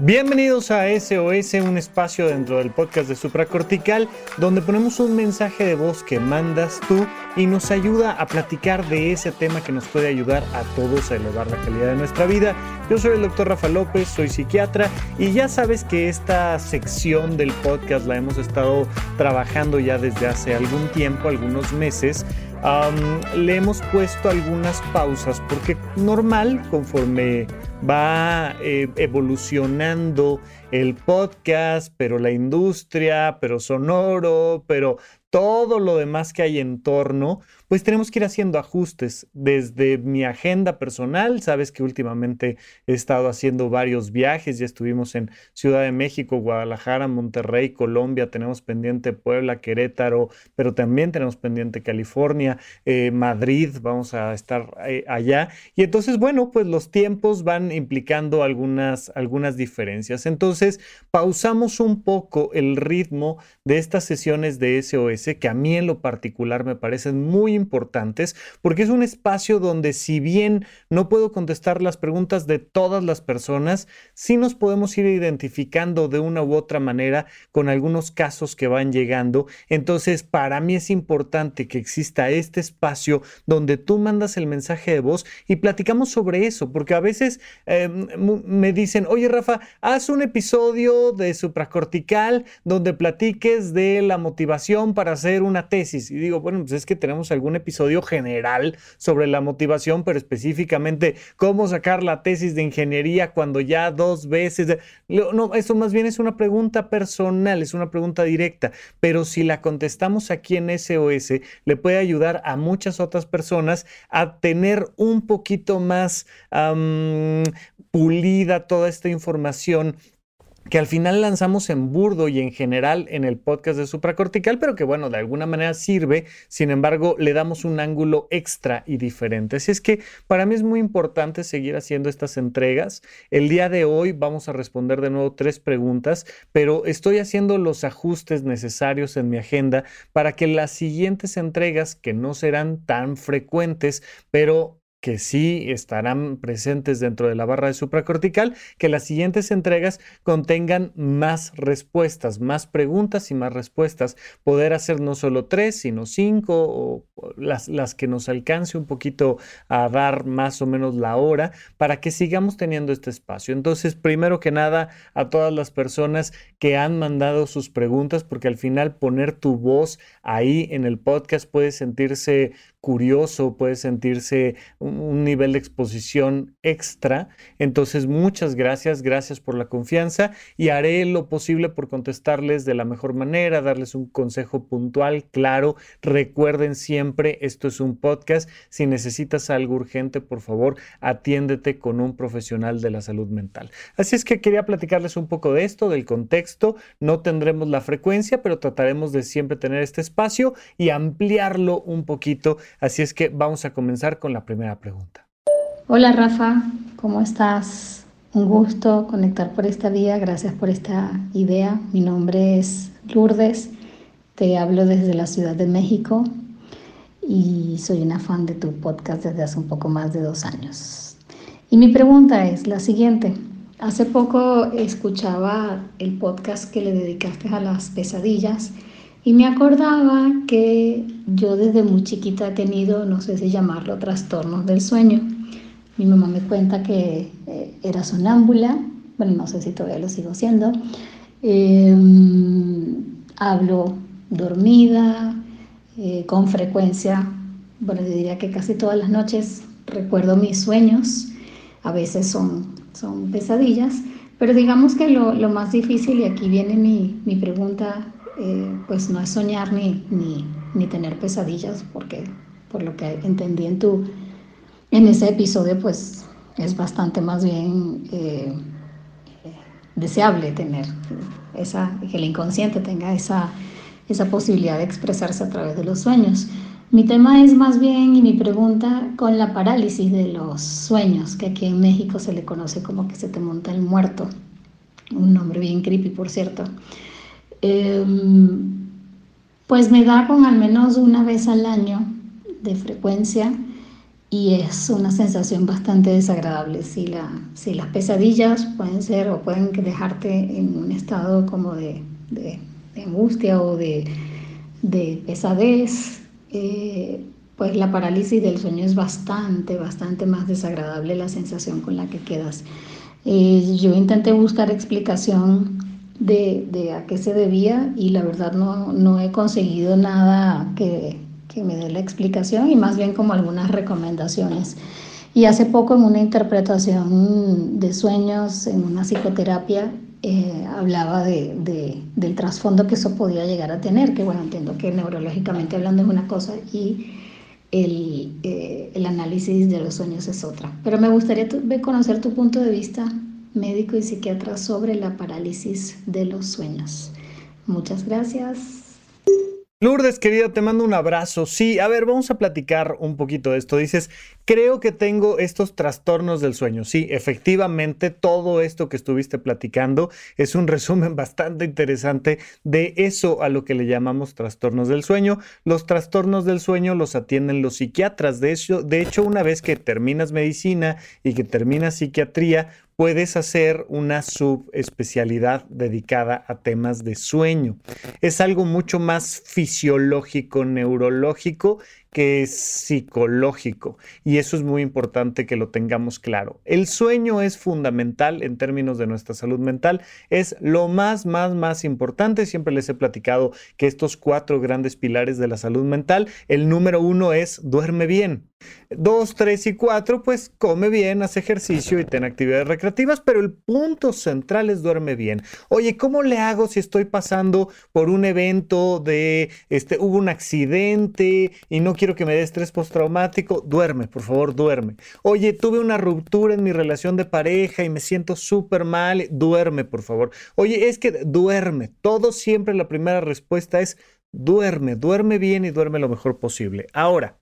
Bienvenidos a SOS, un espacio dentro del podcast de Supracortical, donde ponemos un mensaje de voz que mandas tú y nos ayuda a platicar de ese tema que nos puede ayudar a todos a elevar la calidad de nuestra vida. Yo soy el doctor Rafa López, soy psiquiatra y ya sabes que esta sección del podcast la hemos estado trabajando ya desde hace algún tiempo, algunos meses le hemos puesto algunas pausas porque normal, conforme va eh, evolucionando el podcast, pero la industria, pero sonoro, pero todo lo demás que hay en torno, pues tenemos que ir haciendo ajustes desde mi agenda personal. Sabes que últimamente he estado haciendo varios viajes, ya estuvimos en Ciudad de México, Guadalajara, Monterrey, Colombia, tenemos pendiente Puebla, Querétaro, pero también tenemos pendiente California, eh, Madrid, vamos a estar eh, allá. Y entonces, bueno, pues los tiempos van implicando algunas, algunas diferencias. Entonces, pausamos un poco el ritmo de estas sesiones de SOS, que a mí en lo particular me parecen muy importantes porque es un espacio donde si bien no puedo contestar las preguntas de todas las personas, sí nos podemos ir identificando de una u otra manera con algunos casos que van llegando. Entonces, para mí es importante que exista este espacio donde tú mandas el mensaje de voz y platicamos sobre eso, porque a veces em, me dicen, oye Rafa, haz un episodio de supracortical donde platiques de la motivación para hacer una tesis. Y digo, bueno, pues es que tenemos algún un episodio general sobre la motivación, pero específicamente cómo sacar la tesis de ingeniería cuando ya dos veces... No, eso más bien es una pregunta personal, es una pregunta directa, pero si la contestamos aquí en SOS, le puede ayudar a muchas otras personas a tener un poquito más pulida toda esta información que al final lanzamos en burdo y en general en el podcast de supracortical, pero que bueno, de alguna manera sirve, sin embargo, le damos un ángulo extra y diferente. Así es que para mí es muy importante seguir haciendo estas entregas. El día de hoy vamos a responder de nuevo tres preguntas, pero estoy haciendo los ajustes necesarios en mi agenda para que las siguientes entregas, que no serán tan frecuentes, pero que sí estarán presentes dentro de la barra de supracortical, que las siguientes entregas contengan más respuestas, más preguntas y más respuestas. Poder hacer no solo tres, sino cinco o las, las que nos alcance un poquito a dar más o menos la hora para que sigamos teniendo este espacio. Entonces, primero que nada, a todas las personas que han mandado sus preguntas, porque al final poner tu voz ahí en el podcast puede sentirse curioso, puede sentirse un, nivel de exposición extra. Entonces, muchas gracias, gracias por la confianza y haré lo posible por contestarles de la mejor manera, darles un consejo puntual, claro. Recuerden siempre, esto es un podcast. Si necesitas algo urgente, por favor, atiéndete con un profesional de la salud mental. Así es que quería platicarles un poco de esto, del contexto. No tendremos la frecuencia, pero trataremos de siempre tener este espacio y ampliarlo un poquito Así es que vamos a comenzar con la primera pregunta. Hola Rafa, ¿cómo estás? Un gusto conectar por esta vía, gracias por esta idea. Mi nombre es Lourdes, te hablo desde la Ciudad de México y soy una fan de tu podcast desde hace un poco más de dos años. Y mi pregunta es la siguiente. Hace poco escuchaba el podcast que le dedicaste a las pesadillas y me acordaba que yo desde muy chiquita he tenido, no sé si llamarlo, trastornos del sueño. Mi mamá me cuenta que eh, era sonámbula, bueno, no sé si todavía lo sigo siendo. Em, hablo dormida, eh, con frecuencia, bueno, diría que casi todas las noches recuerdo mis sueños, a veces son, son pesadillas, pero digamos que lo, lo más difícil, y aquí viene mi, mi pregunta eh, pues no es soñar ni, ni, tener pesadillas, porque por lo que entendí en tu, en ese episodio, pues es bastante más bien eh, deseable tener esa, que el inconsciente tenga esa, esa posibilidad de expresarse a través de los sueños. Mi tema es más bien, y mi pregunta, con la parálisis de los sueños, que aquí en México se le conoce como que se te monta el muerto, un nombre bien creepy, por cierto. Em, pues me da con al menos una vez al año de frecuencia y es una sensación bastante desagradable. Si, la, si las pesadillas pueden ser o pueden dejarte en un estado como de, de, angustia o de, de pesadez, eh, pues la parálisis del sueño es bastante, bastante más desagradable la sensación con la que quedas. Eh, yo intenté buscar explicación de, de, a qué se debía y la verdad no, no he conseguido nada que, que me dé la explicación y más bien como algunas recomendaciones. Y hace poco en una interpretación de sueños, en una psicoterapia, eh, hablaba de, de, del trasfondo que eso podía llegar a tener, que bueno, entiendo que neurológicamente hablando es una cosa y el, eh, el análisis de los sueños es otra. Pero me gustaría conocer tu punto de vista médico y psiquiatra sobre la parálisis de los sueños. Muchas gracias. Lourdes, querida, te mando un abrazo. Sí, a ver, vamos a platicar un poquito de esto. Dices, creo que tengo estos trastornos del sueño. Sí, efectivamente, todo esto que estuviste platicando es un resumen bastante interesante de eso a lo que le llamamos trastornos del sueño. Los trastornos del sueño los atienden los psiquiatras. De hecho, de hecho una vez que terminas medicina y que terminas psiquiatría, puedes hacer una subespecialidad dedicada a temas de sueño. Es algo mucho más fisiológico, neurológico que es psicológico y eso es muy importante que lo tengamos claro. El sueño es fundamental en términos de nuestra salud mental, es lo más, más, más importante. Siempre les he platicado que estos cuatro grandes pilares de la salud mental, el número uno es duerme bien. Dos, tres y cuatro, pues come bien, hace ejercicio y ten actividades recreativas, pero el punto central es duerme bien. Oye, ¿cómo le hago si estoy pasando por un evento de, este, hubo un accidente y no quiero que me dé estrés postraumático, duerme, por favor, duerme. Oye, tuve una ruptura en mi relación de pareja y me siento súper mal, duerme, por favor. Oye, es que duerme. Todo siempre la primera respuesta es duerme, duerme bien y duerme lo mejor posible. Ahora,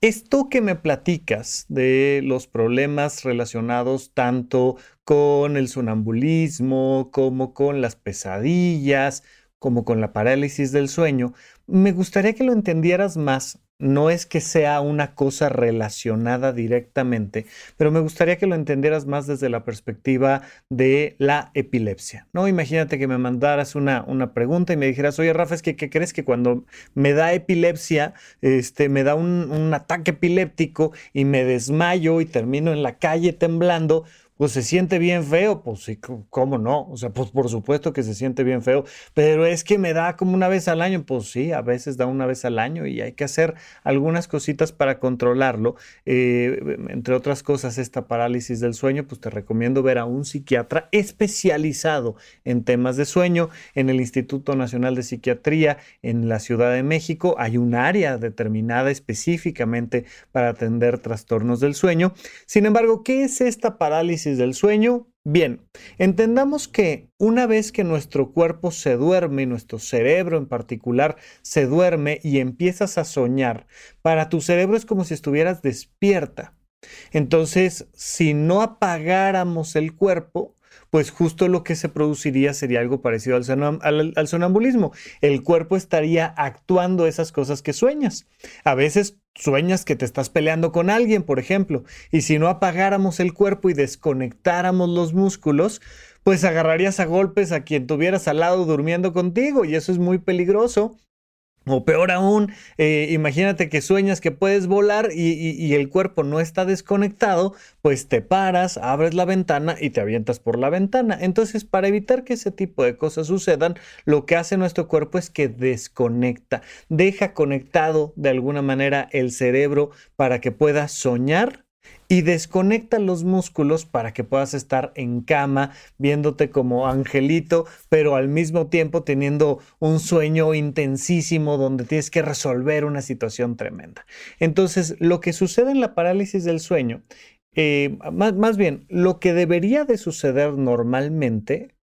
esto que me platicas de los problemas relacionados tanto con el sonambulismo como con las pesadillas, como con la parálisis del sueño, me gustaría que lo entendieras más. No es que sea una cosa relacionada directamente, pero me gustaría que lo entendieras más desde la perspectiva de la epilepsia. ¿no? Imagínate que me mandaras una, una pregunta y me dijeras, oye Rafa, es que ¿qué crees que cuando me da epilepsia, este, me da un, un ataque epiléptico y me desmayo y termino en la calle temblando? Pues se siente bien feo, pues sí, ¿cómo no? O sea, pues por supuesto que se siente bien feo, pero es que me da como una vez al año, pues sí, a veces da una vez al año y hay que hacer algunas cositas para controlarlo. Eh, entre otras cosas, esta parálisis del sueño, pues te recomiendo ver a un psiquiatra especializado en temas de sueño en el Instituto Nacional de Psiquiatría en la Ciudad de México. Hay un área determinada específicamente para atender trastornos del sueño. Sin embargo, ¿qué es esta parálisis? Del sueño? Bien, entendamos que una vez que nuestro cuerpo se duerme, nuestro cerebro en particular se duerme y empiezas a soñar, para tu cerebro es como si estuvieras despierta. Entonces, si no apagáramos el cuerpo, pues justo lo que se produciría sería algo parecido al, sonambulismo. El cuerpo estaría actuando esas cosas que sueñas. A veces sueñas que te estás peleando con alguien, por ejemplo, y si no apagáramos el cuerpo y desconectáramos los músculos, pues agarrarías a golpes a quien tuvieras al lado durmiendo contigo y eso es muy peligroso o peor aún, eh, imagínate que sueñas que puedes volar y, el cuerpo no está desconectado, pues te paras, abres la ventana y te avientas por la ventana. Entonces, para evitar que ese tipo de cosas sucedan, lo que hace nuestro cuerpo es que desconecta, deja conectado de alguna manera el cerebro para que pueda soñar y desconecta los músculos para que puedas estar en cama viéndote como angelito, pero al mismo tiempo teniendo un sueño intensísimo donde tienes que resolver una situación tremenda. Entonces, lo que sucede en la parálisis del sueño, eh, más, bien, lo que debería de suceder normalmente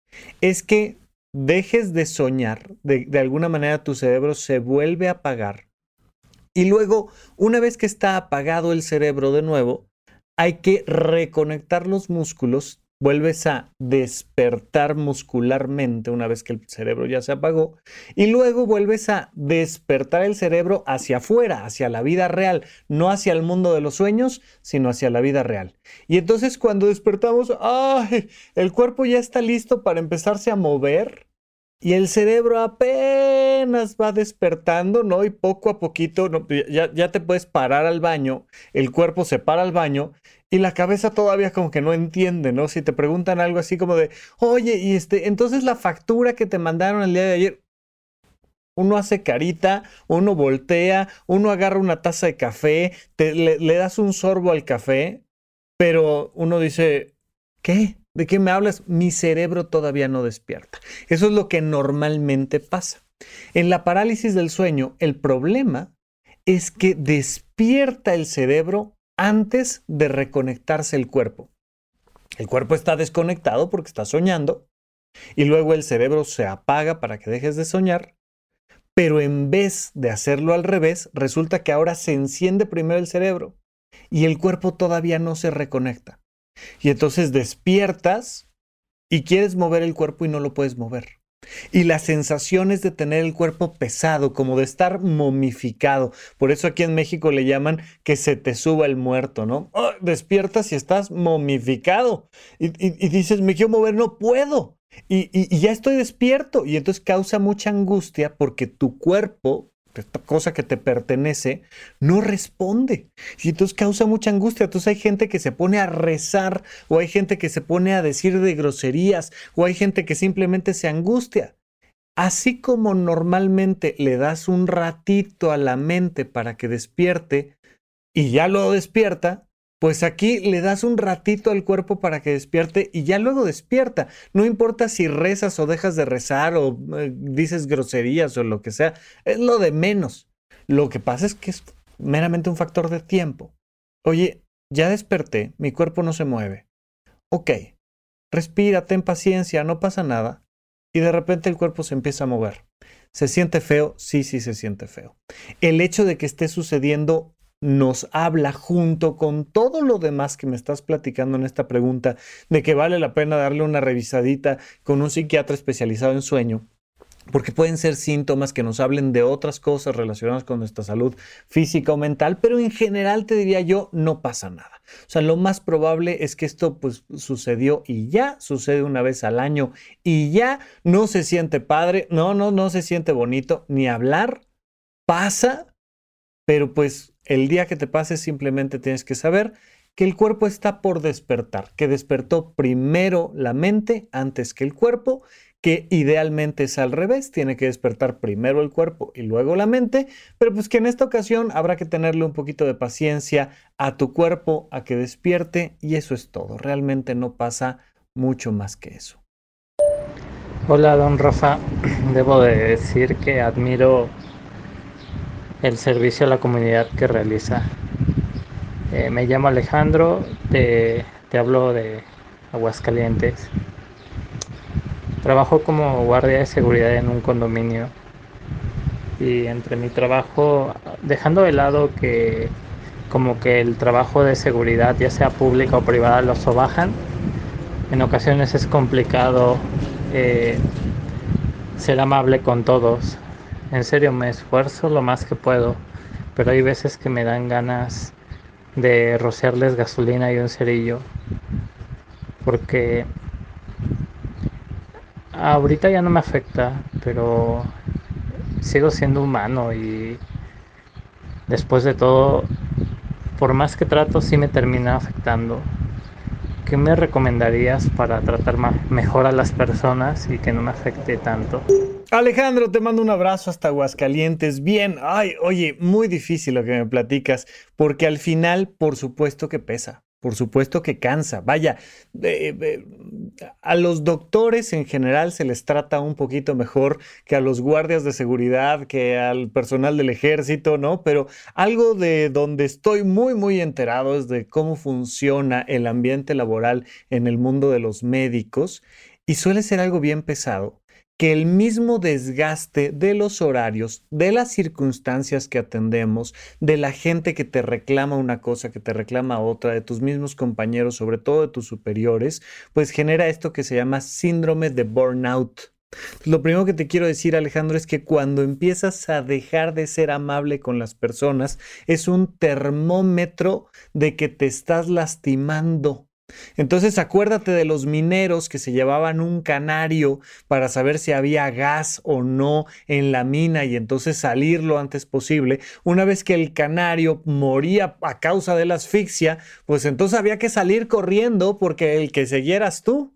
es que dejes de soñar, de alguna manera tu cerebro se vuelve a apagar y luego, una vez que está apagado el cerebro de nuevo, hay que reconectar los músculos vuelves a despertar muscularmente una vez que el cerebro ya se apagó y luego vuelves a despertar el cerebro hacia afuera, hacia la vida real, no hacia el mundo de los sueños, sino hacia la vida real. Y entonces cuando despertamos, ¡ay! El cuerpo ya está listo para empezarse a mover y el cerebro apenas va despertando, ¿no? Y poco a poquito ya, ya, te puedes parar al baño, el cuerpo se para al baño y la cabeza todavía como que no entiende, ¿no? Si te preguntan algo así como de, oye, y este, entonces la factura que te mandaron el día de ayer, uno hace carita, uno voltea, uno agarra una taza de café, te, le das un sorbo al café, pero uno dice, ¿qué? ¿De qué me hablas? Mi cerebro todavía no despierta. Eso es lo que normalmente pasa. En la parálisis del sueño, el problema es que despierta el cerebro antes de reconectarse el cuerpo. El cuerpo está desconectado porque está soñando y luego el cerebro se apaga para que dejes de soñar, pero en vez de hacerlo al revés, resulta que ahora se enciende primero el cerebro y el cuerpo todavía no se reconecta. Y entonces despiertas y quieres mover el cuerpo y no lo puedes mover. Y las sensaciones de tener el cuerpo pesado, como de estar momificado. Por eso aquí en México le llaman que se te suba el muerto, ¿no? Oh, despiertas y estás momificado. Y, dices, me quiero mover, no puedo. y ya estoy despierto. Y entonces causa mucha angustia porque tu cuerpo cosa que te pertenece, no responde. Y entonces causa mucha angustia. Entonces hay gente que se pone a rezar, o hay gente que se pone a decir de groserías, o hay gente que simplemente se angustia. Así como normalmente le das un ratito a la mente para que despierte y ya lo despierta, pues aquí le das un ratito al cuerpo para que despierte y ya luego despierta. No importa si rezas o dejas de rezar o eh, dices groserías o lo que sea, es lo de menos. Lo que pasa es que es meramente un factor de tiempo. Oye, ya desperté, mi cuerpo no se mueve. Ok, respira, ten paciencia, no pasa nada. Y de repente el cuerpo se empieza a mover. ¿Se siente feo? Sí, sí se siente feo. El hecho de que esté sucediendo nos habla junto con todo lo demás que me estás platicando en esta pregunta de que vale la pena darle una revisadita con un psiquiatra especializado en sueño. Porque pueden ser síntomas que nos hablen de otras cosas relacionadas con nuestra salud física o mental, pero en general te diría yo, no pasa nada. O sea, lo más probable es que esto pues sucedió y ya, sucede una vez al año y ya no se siente padre, no, no, no se siente bonito, ni hablar, pasa, pero pues el día que te pase simplemente tienes que saber que el cuerpo está por despertar, que despertó primero la mente antes que el cuerpo, que idealmente es al revés, tiene que despertar primero el cuerpo y luego la mente, pero pues que en esta ocasión habrá que tenerle un poquito de paciencia a tu cuerpo a que despierte y eso es todo, realmente no pasa mucho más que eso. Hola, don Rafa, debo de decir que admiro el servicio a la comunidad que realiza. Eh, me llamo Alejandro, te, te hablo de Aguascalientes. Trabajo como guardia de seguridad en un condominio y entre mi trabajo, dejando de lado que como que el trabajo de seguridad, ya sea pública o privada, lo sobajan, en ocasiones es complicado eh, ser amable con todos, en serio me esfuerzo lo más que puedo, pero hay veces que me dan ganas de rociarles gasolina y un cerillo, porque ahorita ya no me afecta, pero sigo siendo humano y después de todo, por más que trato, sí me termina afectando. ¿Qué me recomendarías para tratar mejor a las personas y que no me afecte tanto? Alejandro, te mando un abrazo hasta Aguascalientes. Bien, ay, oye, muy difícil lo que me platicas, porque al final, por supuesto que pesa, por supuesto que cansa. Vaya, a los doctores en general se les trata un poquito mejor que a los guardias de seguridad, que al personal del ejército, ¿no? Pero algo de donde estoy muy, muy enterado es de cómo funciona el ambiente laboral en el mundo de los médicos y suele ser algo bien pesado que el mismo desgaste de los horarios, de las circunstancias que atendemos, de la gente que te reclama una cosa, que te reclama otra, de tus mismos compañeros, sobre todo de tus superiores, pues genera esto que se llama síndrome de burnout. Lo primero que te quiero decir, Alejandro, es que cuando empiezas a dejar de ser amable con las personas, es un termómetro de que te estás lastimando. Entonces acuérdate de los mineros que se llevaban un canario para saber si había gas o no en la mina y entonces salir lo antes posible. Una vez que el canario moría a causa de la asfixia, pues entonces había que salir corriendo porque el que seguieras tú.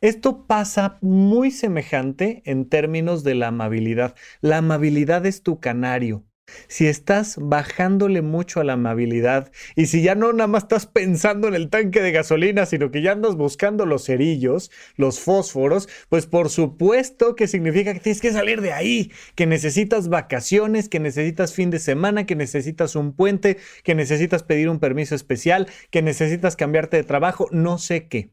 Esto pasa muy semejante en términos de la amabilidad. La amabilidad es tu canario. Si estás bajándole mucho a la amabilidad y si ya no nada más estás pensando en el tanque de gasolina, sino que ya andas buscando los cerillos, los fósforos, pues por supuesto que significa que tienes que salir de ahí, que necesitas vacaciones, que necesitas fin de semana, que necesitas un puente, que necesitas pedir un permiso especial, que necesitas cambiarte de trabajo, no sé qué.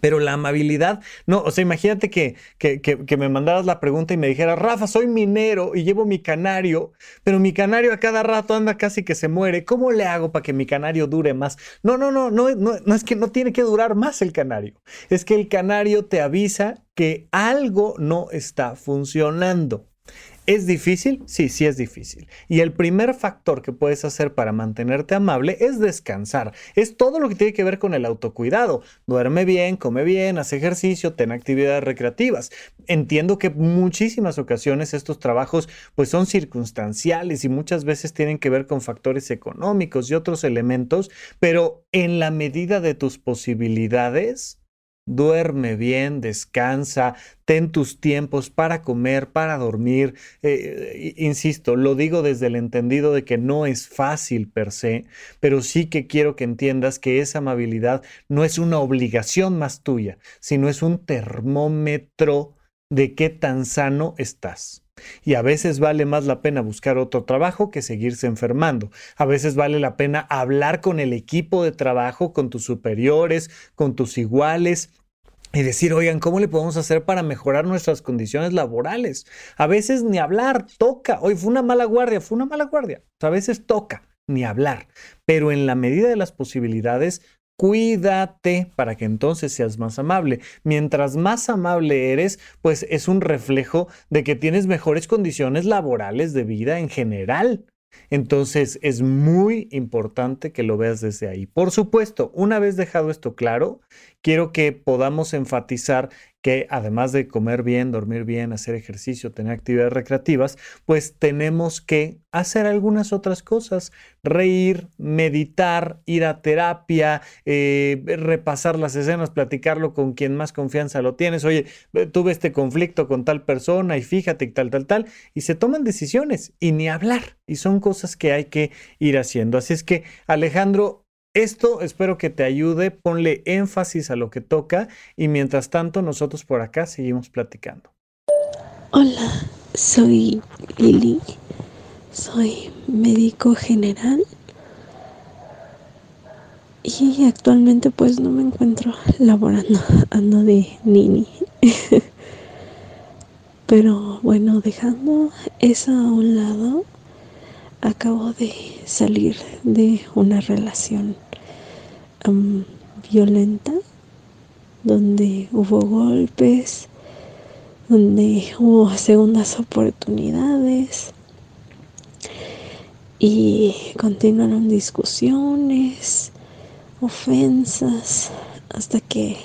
Pero la amabilidad, no, o sea, imagínate que, que, que, me mandaras la pregunta y me dijeras, Rafa, soy minero y llevo mi canario, pero mi canario a cada rato anda casi que se muere. ¿Cómo le hago para que mi canario dure más? No, no, no, no, no, no es que no tiene que durar más el canario. Es que el canario te avisa que algo no está funcionando. ¿Es difícil? Sí, sí es difícil. Y el primer factor que puedes hacer para mantenerte amable es descansar. Es todo lo que tiene que ver con el autocuidado. Duerme bien, come bien, haz ejercicio, ten actividades recreativas. Entiendo que muchísimas ocasiones estos trabajos pues son circunstanciales y muchas veces tienen que ver con factores económicos y otros elementos, pero en la medida de tus posibilidades, duerme bien, descansa, ten tus tiempos para comer, para dormir. Eh, insisto, lo digo desde el entendido de que no es fácil per se, pero sí que quiero que entiendas que esa amabilidad no es una obligación más tuya, sino es un termómetro de qué tan sano estás. Y a veces vale más la pena buscar otro trabajo que seguirse enfermando. A veces vale la pena hablar con el equipo de trabajo, con tus superiores, con tus iguales, y decir, oigan, ¿cómo le podemos hacer para mejorar nuestras condiciones laborales? A veces ni hablar, toca. Hoy fue una mala guardia, fue una mala guardia. A veces toca, ni hablar. Pero en la medida de las posibilidades, cuídate para que entonces seas más amable. Mientras más amable eres, pues es un reflejo de que tienes mejores condiciones laborales de vida en general. Entonces es muy importante que lo veas desde ahí. Por supuesto, una vez dejado esto claro, quiero que podamos enfatizar que además de comer bien, dormir bien, hacer ejercicio, tener actividades recreativas, pues tenemos que hacer algunas otras cosas, reír, meditar, ir a terapia, eh, repasar las escenas, platicarlo con quien más confianza lo tienes. Oye, tuve este conflicto con tal persona y fíjate tal, tal, tal, y se toman decisiones y ni hablar, y son cosas que hay que ir haciendo. Así es que, Alejandro, esto espero que te ayude, ponle énfasis a lo que toca y mientras tanto nosotros por acá seguimos platicando. Hola, soy Lili, soy médico general y actualmente pues no me encuentro laborando, ando de nini. Pero bueno, dejando eso a un lado, acabo de salir de una relación violenta donde hubo golpes, donde hubo segundas oportunidades y continuaron discusiones, ofensas, hasta que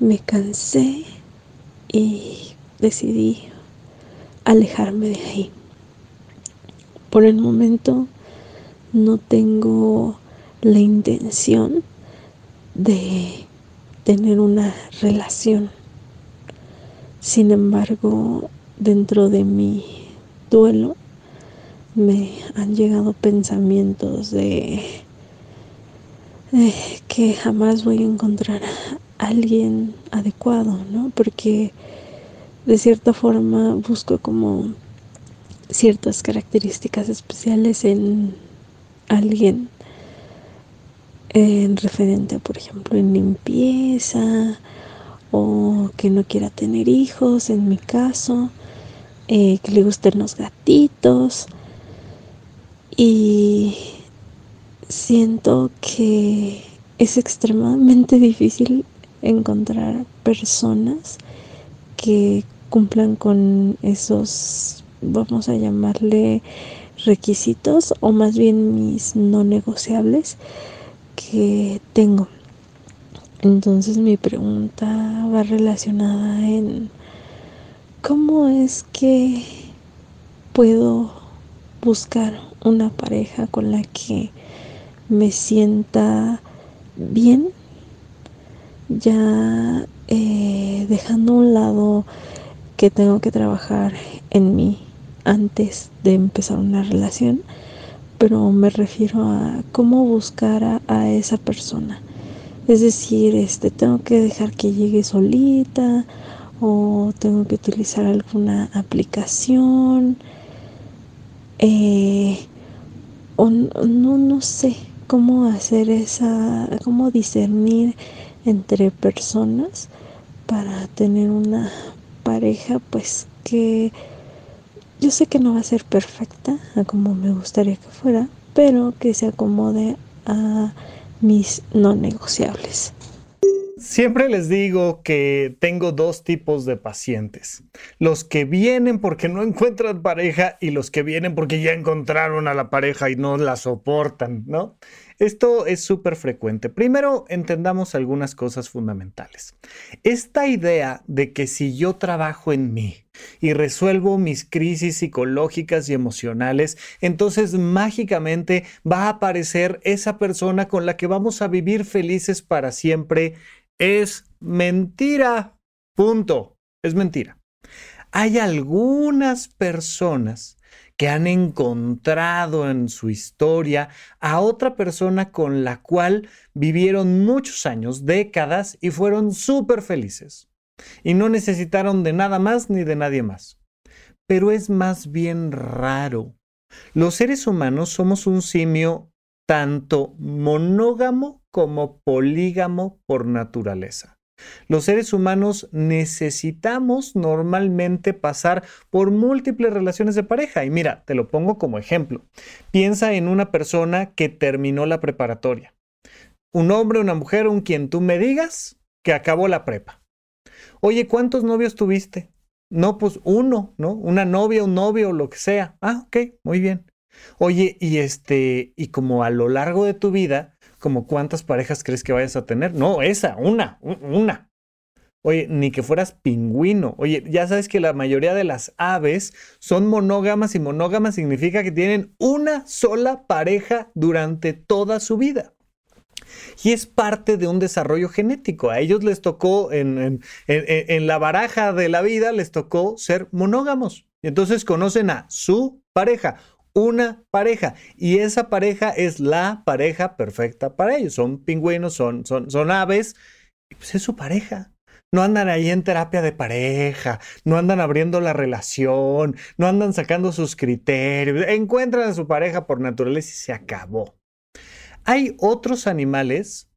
me cansé y decidí alejarme de ahí. Por el momento no tengo la intención de tener una relación. Sin embargo, dentro de mi duelo me han llegado pensamientos de, que jamás voy a encontrar a alguien adecuado, ¿no? Porque de cierta forma busco como ciertas características especiales en alguien en referente, por ejemplo, en limpieza o que no quiera tener hijos, en mi caso, eh, que le gusten los gatitos. Y siento que es extremadamente difícil encontrar personas que cumplan con esos, vamos a llamarle requisitos o más bien mis no negociables que tengo. Entonces mi pregunta va relacionada en cómo es que puedo buscar una pareja con la que me sienta bien, ya eh, dejando a un lado que tengo que trabajar en mí antes de empezar una relación, pero me refiero a cómo buscar a, esa persona. Es decir, este tengo que dejar que llegue solita o tengo que utilizar alguna aplicación eh, o no, no sé cómo hacer esa, cómo discernir entre personas para tener una pareja pues que yo sé que no va a ser perfecta a como me gustaría que fuera, pero que se acomode a mis no negociables. Siempre les digo que tengo dos tipos de pacientes. Los que vienen porque no encuentran pareja y los que vienen porque ya encontraron a la pareja y no la soportan, ¿no? Esto es súper frecuente. Primero, entendamos algunas cosas fundamentales. Esta idea de que si yo trabajo en mí y resuelvo mis crisis psicológicas y emocionales, entonces mágicamente va a aparecer esa persona con la que vamos a vivir felices para siempre, es mentira. Punto. Es mentira. Hay algunas personas que han encontrado en su historia a otra persona con la cual vivieron muchos años, décadas y fueron súper felices. Y no necesitaron de nada más ni de nadie más. Pero es más bien raro. Los seres humanos somos un simio tanto monógamo como polígamo por naturaleza. Los seres humanos necesitamos normalmente pasar por múltiples relaciones de pareja. Y mira, te lo pongo como ejemplo. Piensa en una persona que terminó la preparatoria. Un hombre, una mujer, un quien tú me digas que acabó la prepa. Oye, ¿cuántos novios tuviste? No, pues uno, ¿no? Una novia, un novio, lo que sea. Ah, ok, muy bien. Oye, y este, y como a lo largo de tu vida, como cuántas parejas crees que vayas a tener. No, esa, una, una. Oye, ni que fueras pingüino. Oye, ya sabes que la mayoría de las aves son monógamas y monógamas significa que tienen una sola pareja durante toda su vida. Y es parte de un desarrollo genético. A ellos les tocó, en, en la baraja de la vida, les tocó ser monógamos. Entonces conocen a su pareja una pareja y esa pareja es la pareja perfecta para ellos. Son pingüinos, son, son, son aves y pues es su pareja. No andan ahí en terapia de pareja, no andan abriendo la relación, no andan sacando sus criterios, encuentran a su pareja por naturaleza y se acabó. Hay otros animales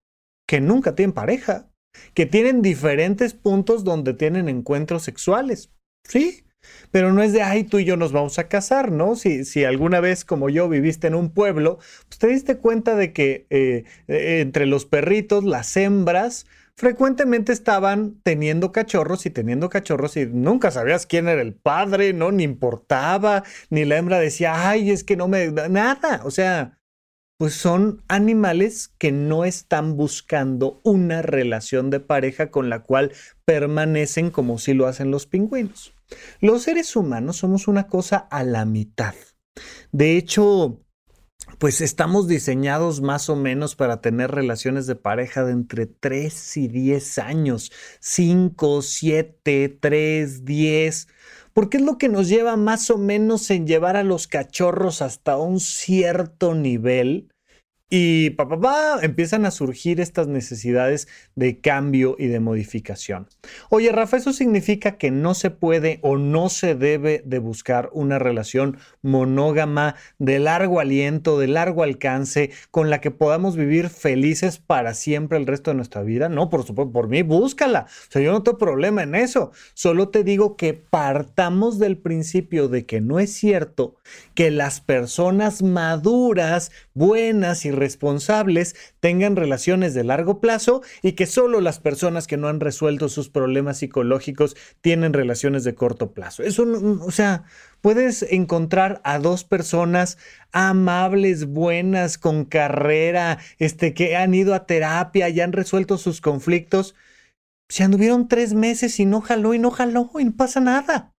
que nunca tienen pareja, que tienen diferentes puntos donde tienen encuentros sexuales. Sí, pero no es de, ay, tú y yo nos vamos a casar, ¿no? Si, si alguna vez como yo viviste en un pueblo, pues te diste cuenta de que eh, eh, entre los perritos, las hembras, frecuentemente estaban teniendo cachorros y teniendo cachorros y nunca sabías quién era el padre, ¿no? Ni importaba, ni la hembra decía, ay, es que no me... Nada, o sea, pues son animales que no están buscando una relación de pareja con la cual permanecen como si lo hacen los pingüinos. Los seres humanos somos una cosa a la mitad. De hecho, pues estamos diseñados más o menos para tener relaciones de pareja de entre 3 y 10 años, 5, 7, 3, 10, porque es lo que nos lleva más o menos en llevar a los cachorros hasta un cierto nivel y pa, empiezan a surgir estas necesidades de cambio y de modificación. Oye, Rafa, ¿eso significa que no se puede o no se debe de buscar una relación monógama de largo aliento, de largo alcance, con la que podamos vivir felices para siempre el resto de nuestra vida? No, por supuesto, por mí, búscala. O sea, yo no tengo problema en eso. Solo te digo que partamos del principio de que no es cierto que las personas maduras, buenas y responsables tengan relaciones de largo plazo y que solo las personas que no han resuelto sus problemas psicológicos tienen relaciones de corto plazo. Eso, o sea, puedes encontrar a dos personas amables, buenas, con carrera, este, que han ido a terapia y han resuelto sus conflictos. Se anduvieron tres meses y no jaló y no jaló y no pasa nada.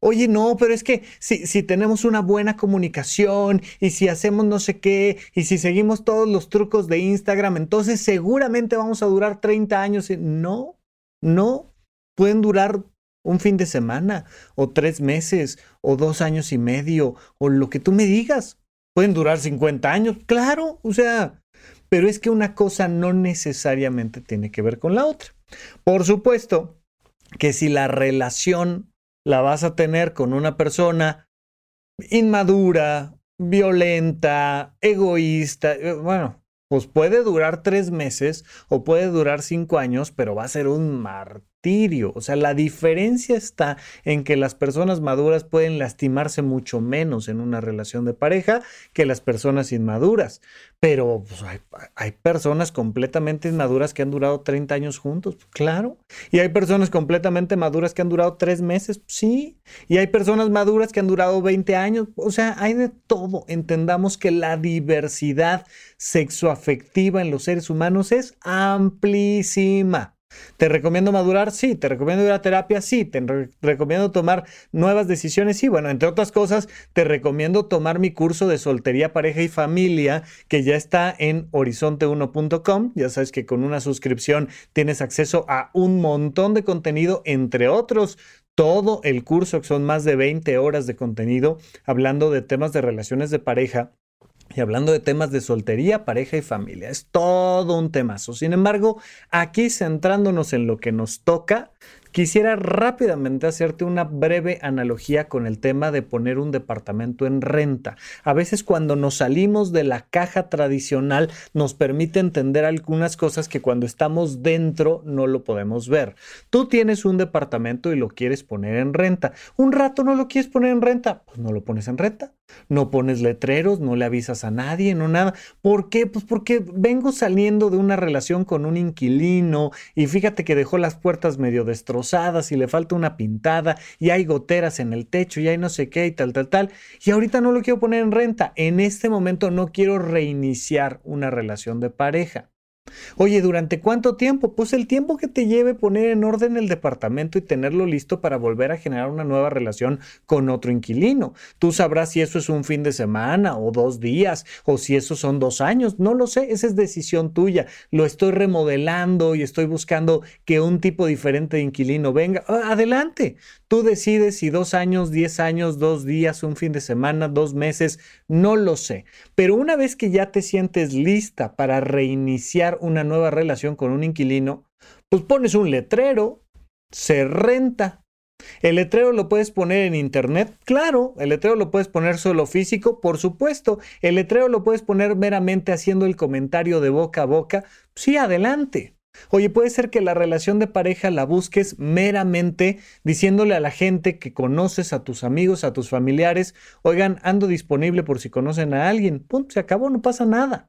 Oye, no, pero es que si, si, tenemos una buena comunicación y si hacemos no sé qué y si seguimos todos los trucos de Instagram, entonces seguramente vamos a durar 30 años. No, no, pueden durar un fin de semana o tres meses o dos años y medio o lo que tú me digas. Pueden durar 50 años, claro, o sea, pero es que una cosa no necesariamente tiene que ver con la otra. Por supuesto que si la relación la vas a tener con una persona inmadura, violenta, egoísta. Eh, bueno, pues puede durar tres meses o puede durar cinco años, pero va a ser un martirio o sea, la diferencia está en que las personas maduras pueden lastimarse mucho menos en una relación de pareja que las personas inmaduras. Pero pues, hay, personas completamente inmaduras que han durado 30 años juntos, claro. Y hay personas completamente maduras que han durado tres meses, sí. Y hay personas maduras que han durado 20 años. O sea, hay de todo. Entendamos que la diversidad sexoafectiva en los seres humanos es amplísima. ¿Te recomiendo madurar? Sí. ¿Te recomiendo ir a terapia? Sí. ¿Te recomiendo tomar nuevas decisiones? Sí. Bueno, entre otras cosas, te recomiendo tomar mi curso de soltería, pareja y familia, que ya está en horizonte1.com. Ya sabes que con una suscripción tienes acceso a un montón de contenido, entre otros todo el curso, que son más de 20 horas de contenido, hablando de temas de relaciones de pareja y hablando de temas de soltería, pareja y familia, es todo un temazo. Sin embargo, aquí centrándonos en lo que nos toca, Quisiera rápidamente hacerte una breve analogía con el tema de poner un departamento en renta. A veces cuando nos salimos de la caja tradicional nos permite entender algunas cosas que cuando estamos dentro no lo podemos ver. Tú tienes un departamento y lo quieres poner en renta. Un rato no lo quieres poner en renta, pues no lo pones en renta. No pones letreros, no le avisas a nadie, no nada. ¿Por qué? Pues porque vengo saliendo de una relación con un inquilino y fíjate que dejó las puertas medio destrozadas y le falta una pintada y hay goteras en el techo y hay no sé qué y tal, tal, tal. Y ahorita no lo quiero poner en renta. En este momento no quiero reiniciar una relación de pareja. Oye, ¿durante cuánto tiempo? Pues el tiempo que te lleve poner en orden el departamento y tenerlo listo para volver a generar una nueva relación con otro inquilino. Tú sabrás si eso es un fin de semana o dos días o si eso son dos años. No lo sé, esa es decisión tuya. Lo estoy remodelando y estoy buscando que un tipo diferente de inquilino venga. Adelante. Tú decides si dos años, diez años, dos días, un fin de semana, dos meses, no lo sé. Pero una vez que ya te sientes lista para reiniciar una nueva relación con un inquilino, pues pones un letrero, se renta. El letrero lo puedes poner en internet, claro, el letrero lo puedes poner solo físico, por supuesto, el letrero lo puedes poner meramente haciendo el comentario de boca a boca, sí, adelante. Oye, puede ser que la relación de pareja la busques meramente diciéndole a la gente que conoces, a tus amigos, a tus familiares, oigan, ando disponible por si conocen a alguien. Punto, se acabó, no pasa nada.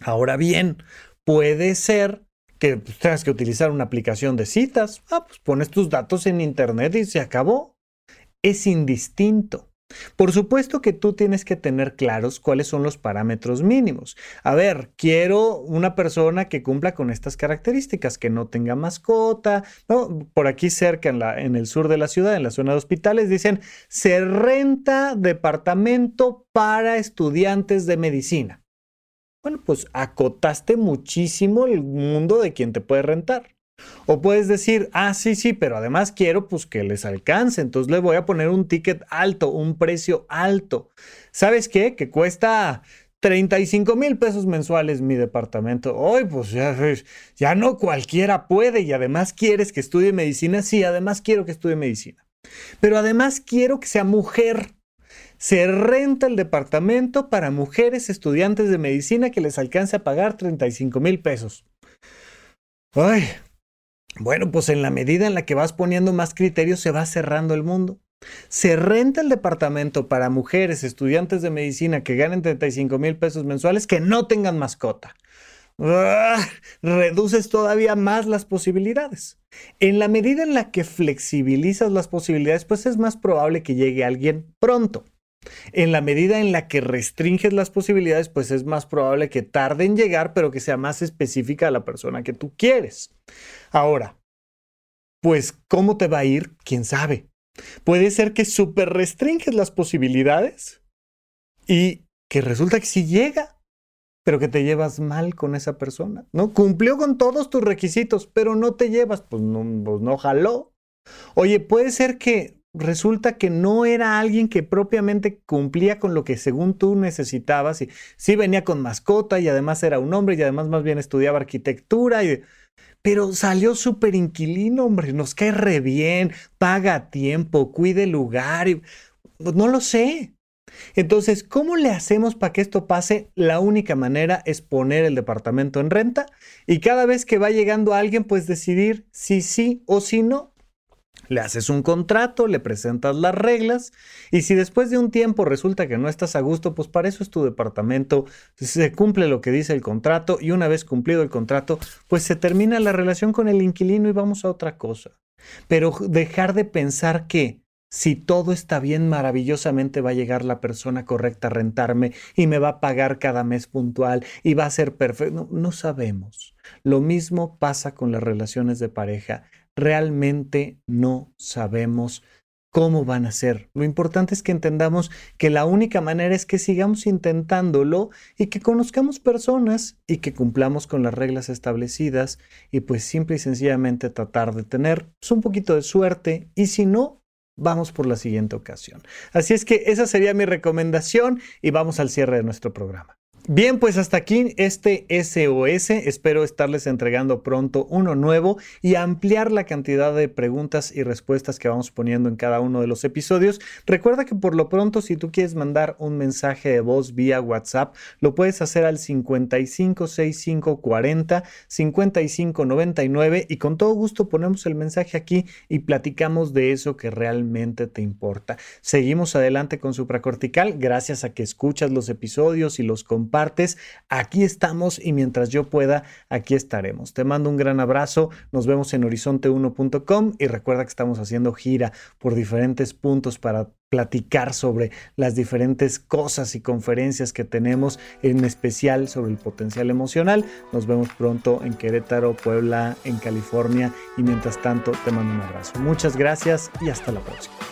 Ahora bien, puede ser que pues, tengas que utilizar una aplicación de citas. Ah, pues pones tus datos en internet y se acabó. Es indistinto. Por supuesto que tú tienes que tener claros cuáles son los parámetros mínimos. A ver, quiero una persona que cumpla con estas características, que no tenga mascota. Por aquí cerca, en, la, en el sur de la ciudad, en la zona de hospitales, dicen, se renta departamento para estudiantes de medicina. Bueno, pues acotaste muchísimo el mundo de quien te puede rentar. O puedes decir, ah, sí, sí, pero además quiero pues que les alcance, entonces le voy a poner un ticket alto, un precio alto. ¿Sabes qué? Que cuesta 35 mil pesos mensuales mi departamento. Hoy, pues ya, ya no cualquiera puede y además quieres que estudie medicina. Sí, además quiero que estudie medicina. Pero además quiero que sea mujer. Se renta el departamento para mujeres estudiantes de medicina que les alcance a pagar 35 mil pesos. Ay, bueno, pues en la medida en la que vas poniendo más criterios se va cerrando el mundo. Se renta el departamento para mujeres estudiantes de medicina que ganen 35 mil pesos mensuales que no tengan mascota. ¡Ah! Reduces todavía más las posibilidades. En la medida en la que flexibilizas las posibilidades, pues es más probable que llegue alguien pronto. En la medida en la que restringes las posibilidades, pues es más probable que tarde en llegar, pero que sea más específica a la persona que tú quieres. Ahora, pues, ¿cómo te va a ir? ¿Quién sabe? Puede ser que súper restringes las posibilidades y que resulta que sí llega, pero que te llevas mal con esa persona, ¿no? Cumplió con todos tus requisitos, pero no te llevas, pues no, pues no jaló. Oye, puede ser que resulta que no era alguien que propiamente cumplía con lo que según tú necesitabas y sí venía con mascota y además era un hombre y además más bien estudiaba arquitectura y pero salió súper inquilino, hombre, nos cae re bien, paga tiempo, cuide el lugar. Y, pues, no lo sé. Entonces, ¿cómo le hacemos para que esto pase? La única manera es poner el departamento en renta y cada vez que va llegando alguien, pues decidir si sí o si no. Le haces un contrato, le presentas las reglas y si después de un tiempo resulta que no estás a gusto, pues para eso es tu departamento, se cumple lo que dice el contrato y una vez cumplido el contrato, pues se termina la relación con el inquilino y vamos a otra cosa. Pero dejar de pensar que si todo está bien, maravillosamente va a llegar la persona correcta a rentarme y me va a pagar cada mes puntual y va a ser perfecto. No, no sabemos. Lo mismo pasa con las relaciones de pareja realmente no sabemos cómo van a ser. Lo importante es que entendamos que la única manera es que sigamos intentándolo y que conozcamos personas y que cumplamos con las reglas establecidas y pues simple y sencillamente tratar de tener pues, un poquito de suerte y si no, vamos por la siguiente ocasión. Así es que esa sería mi recomendación y vamos al cierre de nuestro programa. Bien, pues hasta aquí este SOS. Espero estarles entregando pronto uno nuevo y ampliar la cantidad de preguntas y respuestas que vamos poniendo en cada uno de los episodios. Recuerda que por lo pronto, si tú quieres mandar un mensaje de voz vía WhatsApp, lo puedes hacer al 556540 5599 y con todo gusto ponemos el mensaje aquí y platicamos de eso que realmente te importa. Seguimos adelante con supracortical gracias a que escuchas los episodios y los compartes partes. Aquí estamos y mientras yo pueda, aquí estaremos. Te mando un gran abrazo. Nos vemos en horizonte1.com y recuerda que estamos haciendo gira por diferentes puntos para platicar sobre las diferentes cosas y conferencias que tenemos, en especial sobre el potencial emocional. Nos vemos pronto en Querétaro, Puebla, en California y mientras tanto te mando un abrazo. Muchas gracias y hasta la próxima.